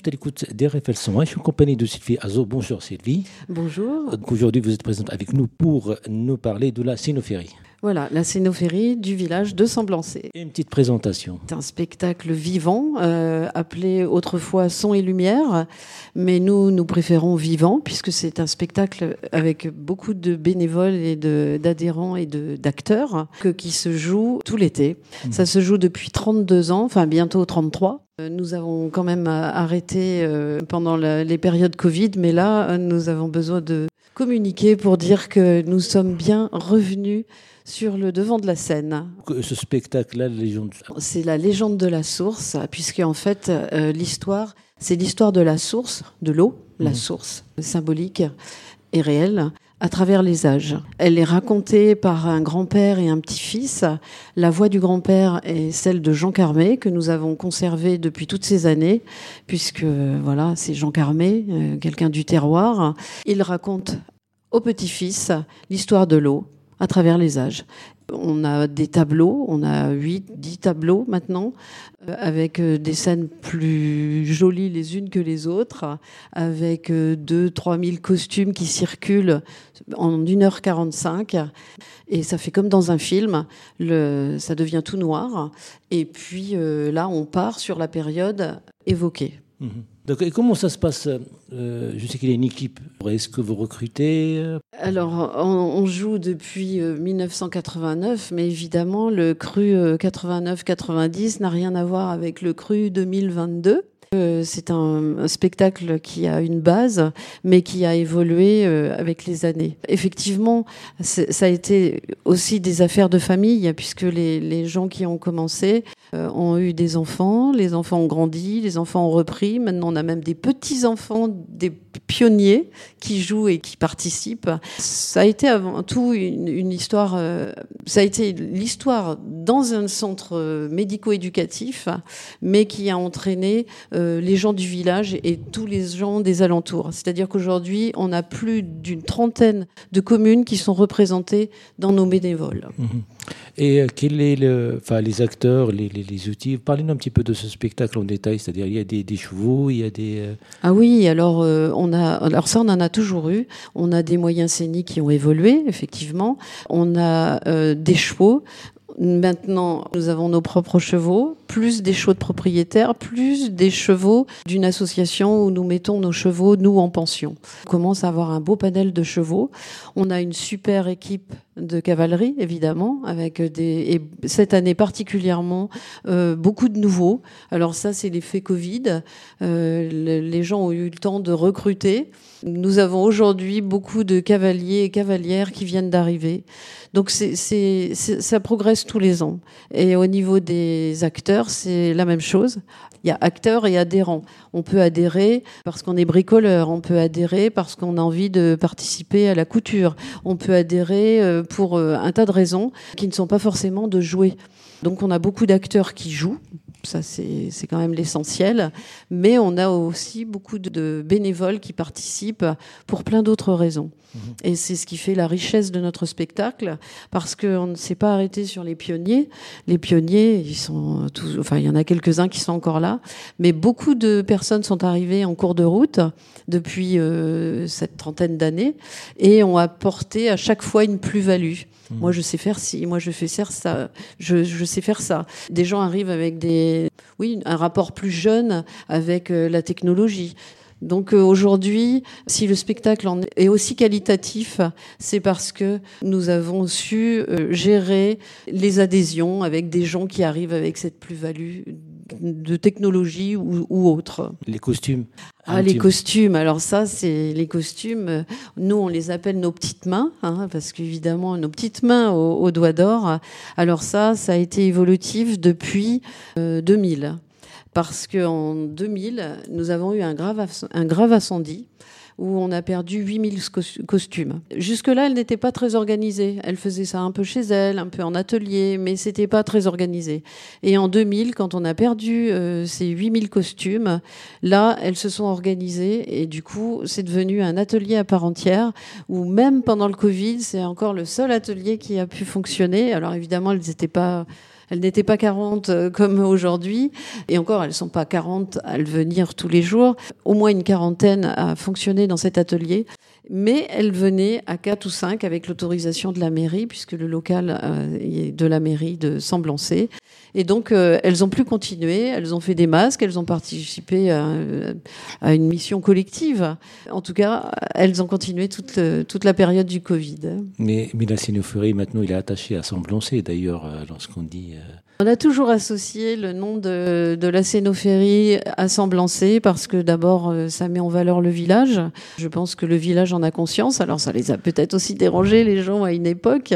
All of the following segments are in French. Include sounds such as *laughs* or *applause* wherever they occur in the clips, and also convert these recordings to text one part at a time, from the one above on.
je suis à l'écoute d'RFL 101. Je suis en compagnie de Sylvie Azo. Bonjour Sylvie. Bonjour. Aujourd'hui, vous êtes présente avec nous pour nous parler de la cénophérie. Voilà, la scénophérie du village de Semblancé. Et une petite présentation. C'est un spectacle vivant, euh, appelé autrefois Son et Lumière, mais nous, nous préférons vivant, puisque c'est un spectacle avec beaucoup de bénévoles et d'adhérents et d'acteurs qui se joue tout l'été. Mmh. Ça se joue depuis 32 ans, enfin bientôt 33. Euh, nous avons quand même arrêté euh, pendant les périodes Covid, mais là, nous avons besoin de communiquer pour dire que nous sommes bien revenus sur le devant de la scène. Ce spectacle-là, la légende. C'est la légende de la source, puisque en fait, euh, l'histoire, c'est l'histoire de la source, de l'eau, la mhm. source symbolique et réelle à travers les âges. Elle est racontée par un grand-père et un petit-fils. La voix du grand-père est celle de Jean Carmé, que nous avons conservée depuis toutes ces années, puisque voilà, c'est Jean Carmé, euh, quelqu'un du terroir. Il raconte au petit-fils l'histoire de l'eau à travers les âges. On a des tableaux, on a 8, 10 tableaux maintenant, euh, avec euh, des scènes plus jolies les unes que les autres, avec 2 3 000 costumes qui circulent en 1h45. Et ça fait comme dans un film, le, ça devient tout noir. Et puis euh, là, on part sur la période évoquée. Mmh et comment ça se passe euh, Je sais qu'il y a une équipe. Est-ce que vous recrutez euh? Alors, on, joue depuis 1989, euh, mais évidemment, le cru 89-90 n'a rien à voir avec le cru 2022. C'est un, spectacle qui a une base, mais qui a évolué avec les années. Effectivement, ça a été aussi des affaires de famille, puisque les, gens qui ont commencé euh, ont eu des enfants, les enfants ont grandi, les enfants ont repris. Maintenant, on a même des petits-enfants, des pionniers qui jouent et qui participent. Ça a été avant tout une, histoire, euh, ça a été l'histoire dans un centre euh, médico-éducatif, mais qui a entraîné les gens du village et tous les gens des alentours. C'est-à-dire qu'aujourd'hui, on a plus d'une trentaine de communes qui sont représentées dans nos bénévoles. Mmh. Et quel est le, enfin, les acteurs, les les, outils? Parlez-nous un petit peu de ce spectacle en détail, c'est-à-dire il y a des, chevaux, il y a des... Euh, ah oui, alors, euh, on a, alors ça on en a toujours eu. On a des moyens scéniques qui ont évolué, effectivement. On a euh, des chevaux, Maintenant, nous avons nos propres chevaux, plus des chevaux de propriétaires, plus des chevaux d'une association où nous mettons nos chevaux, nous, en pension. On commence à avoir un beau panel de chevaux. On a une super équipe de cavalerie, évidemment, avec des, et cette année particulièrement, euh, beaucoup de nouveaux. Alors ça, c'est l'effet Covid. Euh, les gens ont eu le temps de recruter. Nous avons aujourd'hui beaucoup de cavaliers et cavalières qui viennent d'arriver. Donc c'est, ça progresse tous les ans. Et au niveau des acteurs, c'est la même chose. Il y a acteurs et adhérents. On peut adhérer parce qu'on est bricoleur, on peut adhérer parce qu'on a envie de participer à la couture, on peut adhérer euh, pour euh, un tas de raisons qui ne sont pas forcément de jouer. Donc on a beaucoup d'acteurs qui jouent, ça c'est quand même l'essentiel, mais on a aussi beaucoup de bénévoles qui participent pour plein d'autres raisons. Mhm. Et c'est ce qui fait la richesse de notre spectacle, parce qu'on ne s'est pas arrêté sur les pionniers. Les pionniers, ils sont tous, enfin il y en a quelques-uns qui sont encore là, mais beaucoup de personnes sont arrivées en cours de route depuis euh, cette trentaine d'années et ont apporté à chaque fois une plus-value. Moi, je sais faire ci, moi, je fais ça, je, je, sais faire ça. Des gens arrivent avec des, oui, un rapport plus jeune avec euh, la technologie. Donc euh, aujourd'hui, si le spectacle est aussi qualitatif, c'est parce que nous avons su euh, gérer les adhésions avec des gens qui arrivent avec cette plus-value de technologie ou, ou autre. Les costumes. Ah, les costumes. Alors ça, c'est les costumes. Nous, on les appelle nos petites mains, hein, parce qu'évidemment, nos petites mains aux, doigts d'or. Alors ça, ça a été évolutif depuis 2000. Euh, parce qu'en 2000, nous avons eu un grave, un grave incendie où on a perdu 8000 costumes. Jusque-là, elle n'était pas très organisée. Elle faisait ça un peu chez elle, un peu en atelier, mais c'était pas très organisé. Et en 2000, quand on a perdu euh, ces 8000 costumes, là, elles se sont organisées et du coup, c'est devenu un atelier à part entière où même pendant le Covid, c'est encore le seul atelier qui a pu fonctionner. Alors évidemment, elles n'étaient pas Elles n'étaient pas 40 comme aujourd'hui. Et encore, elles sont pas 40 à venir tous les jours. Au moins une quarantaine a fonctionné dans cet atelier mais elles venaient à 4 ou 5 avec l'autorisation de la mairie, puisque le local est de la mairie de Semblancé. Et donc, euh, elles ont pu continuer, elles ont fait des masques, elles ont participé à, à une mission collective. En tout cas, elles ont continué toute, la période du Covid. Mais, mais la maintenant, il est attaché à Semblancé, d'ailleurs, euh, lorsqu'on dit... Euh, on a toujours associé le nom de, la scénophérie à Semblancé parce que d'abord, ça met en valeur le village. Je pense que le village en a conscience. Alors, ça les a peut-être aussi dérangés, les gens, à une époque.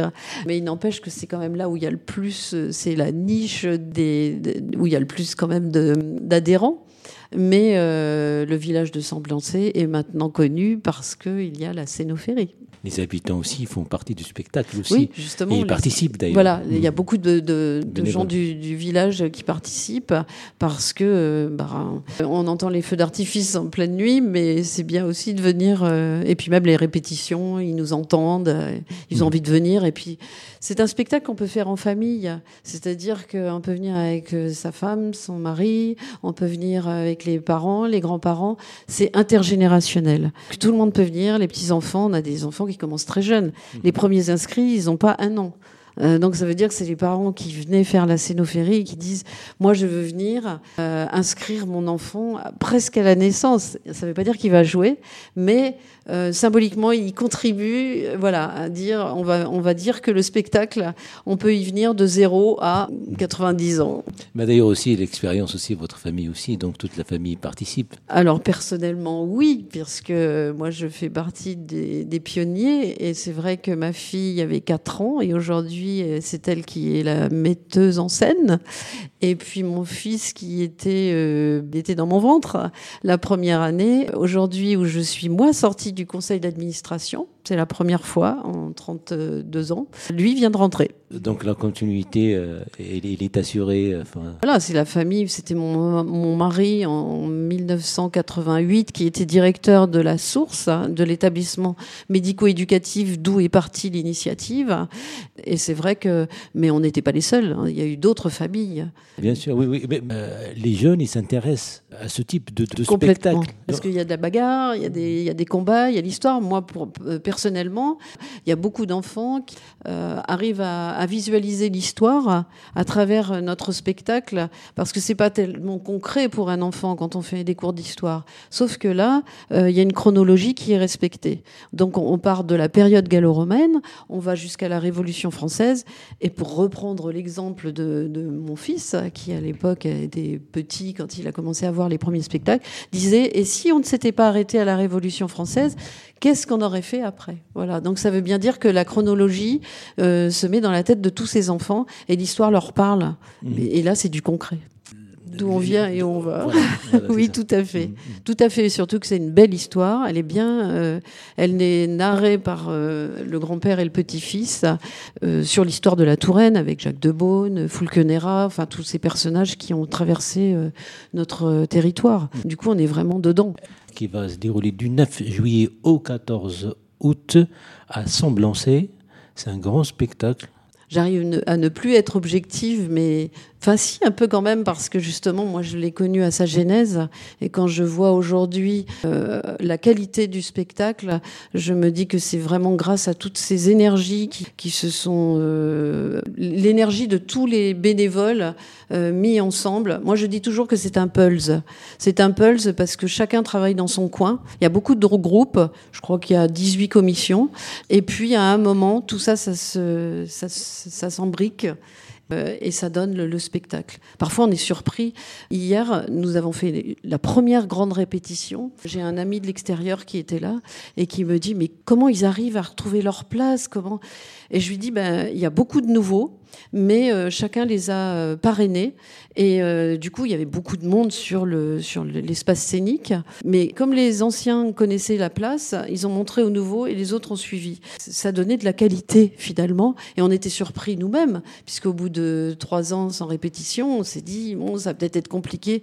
Mais il n'empêche que c'est quand même là où il y a le plus, c'est la niche où il y a le plus quand même d'adhérents. Mais euh, le village de Semblancé est maintenant connu parce qu'il y a la scénophérie les habitants aussi font partie du spectacle aussi. Oui, justement. Et ils participent d'ailleurs. Voilà, il y a mm. beaucoup de, de, de gens du, du, village qui participent parce que euh, bah, on entend les feux d'artifice en pleine nuit, mais c'est bien aussi de venir. Euh, et puis même les répétitions, ils nous entendent, ils ont mm. envie de venir. Et puis c'est un spectacle qu'on peut faire en famille, c'est-à-dire qu'on peut venir avec sa femme, son mari, on peut venir avec les parents, les grands-parents. C'est intergénérationnel. Tout le monde peut venir, les petits enfants. On a des enfants qui commencent très jeunes. Les premiers inscrits, ils n'ont pas un an. Euh, donc ça veut dire que c'est les parents qui venaient faire la scénophérie et qui disent moi je veux venir euh, inscrire mon enfant presque à la naissance. Ça ne veut pas dire qu'il va jouer, mais euh, symboliquement, il contribue, voilà, à dire, on va, on va dire que le spectacle, on peut y venir de 0 à 90 ans. Mais d'ailleurs aussi l'expérience aussi, votre famille aussi, donc toute la famille participe. Alors personnellement, oui, puisque moi je fais partie des, des pionniers et c'est vrai que ma fille avait 4 ans et aujourd'hui c'est elle qui est la metteuse en scène et puis mon fils qui était, euh, était dans mon ventre la première année. Aujourd'hui où je suis moi sortie du conseil d'administration, c'est la première fois en 32 ans. Lui vient de rentrer. Donc la continuité, euh, il, est assuré. Euh, voilà, c'est la famille. C'était mon, mon mari en 1988 qui était directeur de la source hein, de l'établissement médico-éducatif d'où est partie l'initiative. Et c'est vrai que, mais on n'était pas les seuls. Hein. Il y a eu d'autres familles. Bien sûr, oui, oui. Mais, euh, les jeunes, ils s'intéressent à ce type de, de spectacle. Parce qu'il y a de la bagarre, il y a des, combats, il y a l'histoire. Moi, pour personnellement, il y a beaucoup d'enfants qui euh, arrivent à, visualiser l'histoire à travers notre spectacle, parce que c'est pas tellement concret pour un enfant quand on fait des cours d'histoire. Sauf que là, euh, il y a une chronologie qui est respectée. Donc on, part de la période gallo-romaine, on va jusqu'à la Révolution française. Et pour reprendre l'exemple de, de mon fils, qui à l'époque était petit quand il a commencé à voir les premiers spectacles, disait et si on ne s'était pas arrêté à la Révolution française, qu'est-ce qu'on aurait fait après? Voilà. Donc ça veut bien dire que la chronologie euh, se met dans la tête de tous ces enfants et l'histoire leur parle. Mmh. Et, là, c'est du concret d'où on vient et où on va. *laughs* oui, tout à fait. Mmh, mmh. Tout à fait. Surtout que c'est une belle histoire. Elle est bien. Euh, elle est narrée par euh, le grand-père et le petit-fils euh, sur l'histoire de la Touraine avec Jacques de Beaune, Fulkenera, enfin tous ces personnages qui ont traversé notre territoire. Du coup, on est vraiment dedans qui va se dérouler du 9 juillet au 14 août à Semblancé. C'est un grand spectacle. J'arrive à ne plus être objective, mais Enfin, si, un peu quand même, parce que justement, moi, je l'ai connu à sa genèse. Et quand je vois aujourd'hui euh, la qualité du spectacle, je me dis que c'est vraiment grâce à toutes ces énergies qui, qui se sont... Euh, l'énergie de tous les bénévoles euh, mis ensemble. Moi, je dis toujours que c'est un pulse. C'est un pulse parce que chacun travaille dans son coin. Il y a beaucoup de groupes. Je crois qu'il y a 18 commissions. Et puis, à un moment, tout ça, ça se, ça, ça s'embrique. Euh, et ça donne le, spectacle. Parfois, on est surpris. Hier, nous avons fait la première grande répétition. J'ai un ami de l'extérieur qui était là et qui me dit mais comment ils arrivent à retrouver leur place? Comment Et je lui dis ben il y a beaucoup de nouveaux mais euh, chacun les a euh, parrainés. Et euh, du coup, il y avait beaucoup de monde sur le sur l'espace scénique. Mais comme les anciens connaissaient la place, ils ont montré aux nouveaux et les autres ont suivi. Ça donnait de la qualité finalement, et on était surpris nous-mêmes, puisqu'au bout de trois ans sans répétition, on s'est dit bon, ça va peut-être être compliqué.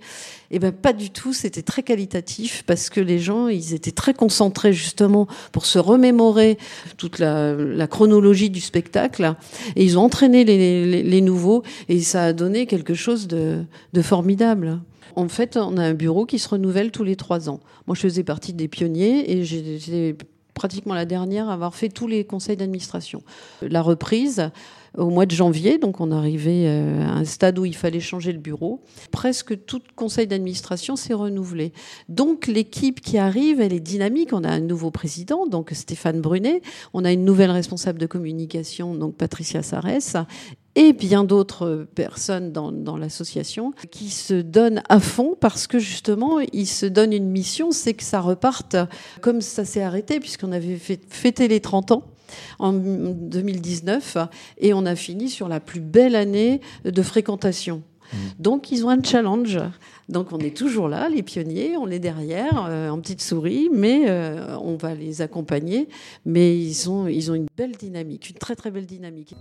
Et ben pas du tout. C'était très qualitatif parce que les gens, ils étaient très concentrés justement pour se remémorer toute la, chronologie du spectacle et ils ont entraîné les, nouveaux et ça a donné quelque chose de, de formidable. En fait, on a un bureau qui se renouvelle tous les trois ans. Moi, je faisais partie des pionniers et j'étais pratiquement la dernière à avoir fait tous les conseils d'administration. La reprise, au mois de janvier, donc on arrivait euh, à un stade où il fallait changer le bureau. Presque tout conseil d'administration s'est renouvelé. Donc l'équipe qui arrive, elle est dynamique. On a un nouveau président, donc Stéphane Brunet. On a une nouvelle responsable de communication, donc Patricia Sarès et bien d'autres personnes dans, dans l'association qui se donnent à fond parce que justement, ils se donnent une mission, c'est que ça reparte comme ça s'est arrêté, puisqu'on avait fêté les 30 ans en 2019 et on a fini sur la plus belle année de fréquentation. Mmh. Donc ils ont un challenge. Donc on est toujours là, les pionniers, on est derrière, euh, en petite souris, mais euh, on va les accompagner. Mais ils ont, ils ont une belle dynamique, une très très belle dynamique.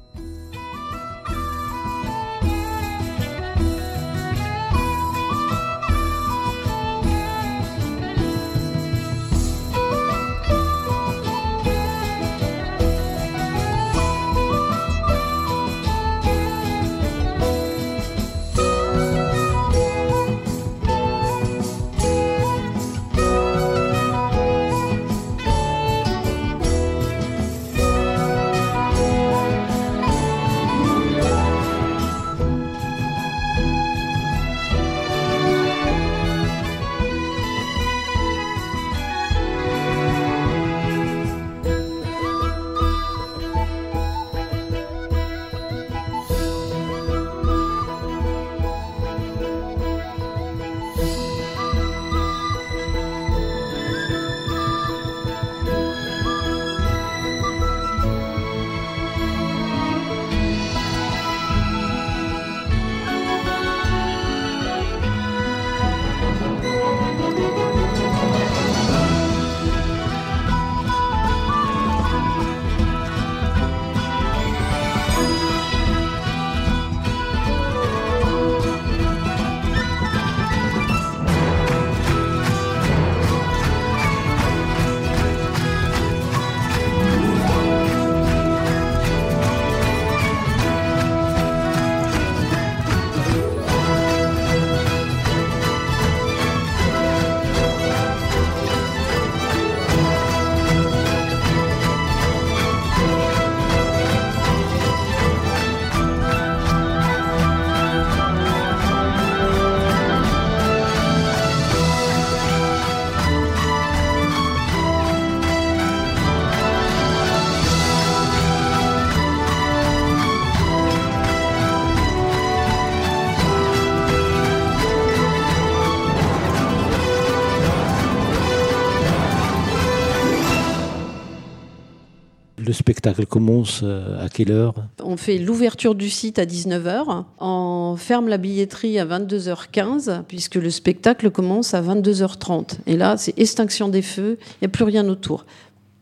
Le spectacle commence euh, à quelle heure? On fait l'ouverture du site à 19h. On ferme la billetterie à 22h15 puisque le spectacle commence à 22h30. Et là, c'est extinction des feux, il n'y a plus rien autour.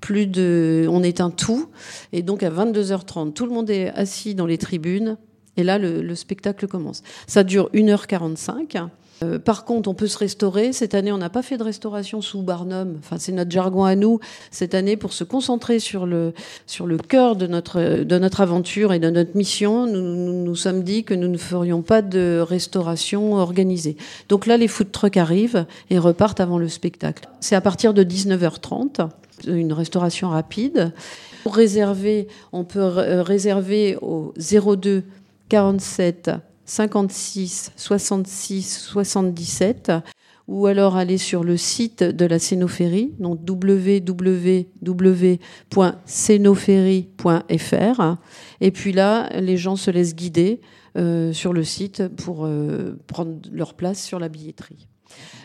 Plus de, on éteint tout. Et donc à 22h30, tout le monde est assis dans les tribunes. Et là, le, le spectacle commence. Ça dure 1h45. Euh, par contre, on peut se restaurer. Cette année, on n'a pas fait de restauration sous Barnum. Enfin, c'est notre jargon à nous. Cette année, pour se concentrer sur le sur le cœur de notre de notre aventure et de notre mission, nous nous, sommes dit que nous ne ferions pas de restauration organisée. Donc là, les food trucks arrivent et repartent avant le spectacle. C'est à partir de 19h30, une restauration rapide. Pour réserver, on peut réserver au 02 47 56 66 77 ou alors aller sur le site de la Cénophérie, donc www.cénophérie.fr. Et puis là, les gens se laissent guider euh, sur le site pour euh, prendre leur place sur la billetterie.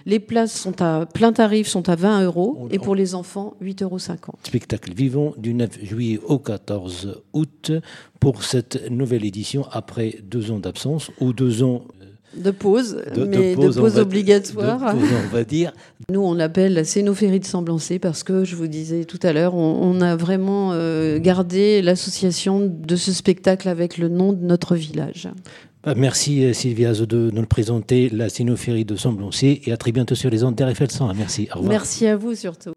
Les places sont à plein tarif sont à 20 euros et pour les enfants 8,50 euros. Spectacle vivant du 9 juillet au 14 août pour cette nouvelle édition après deux ans d'absence ou deux ans euh, de pause, mais de pause, obligatoire. on va dire. Nous, on l'appelle la Cénophérie de Semblancé parce que, je vous disais tout à l'heure, on, a vraiment euh, gardé l'association de ce spectacle avec le nom de notre village. Bah, merci euh, Sylvia de nous présenter la cénophérie de Semblancé et à très bientôt sur les ondes d'RFL 100. Merci. Au revoir. Merci à vous surtout.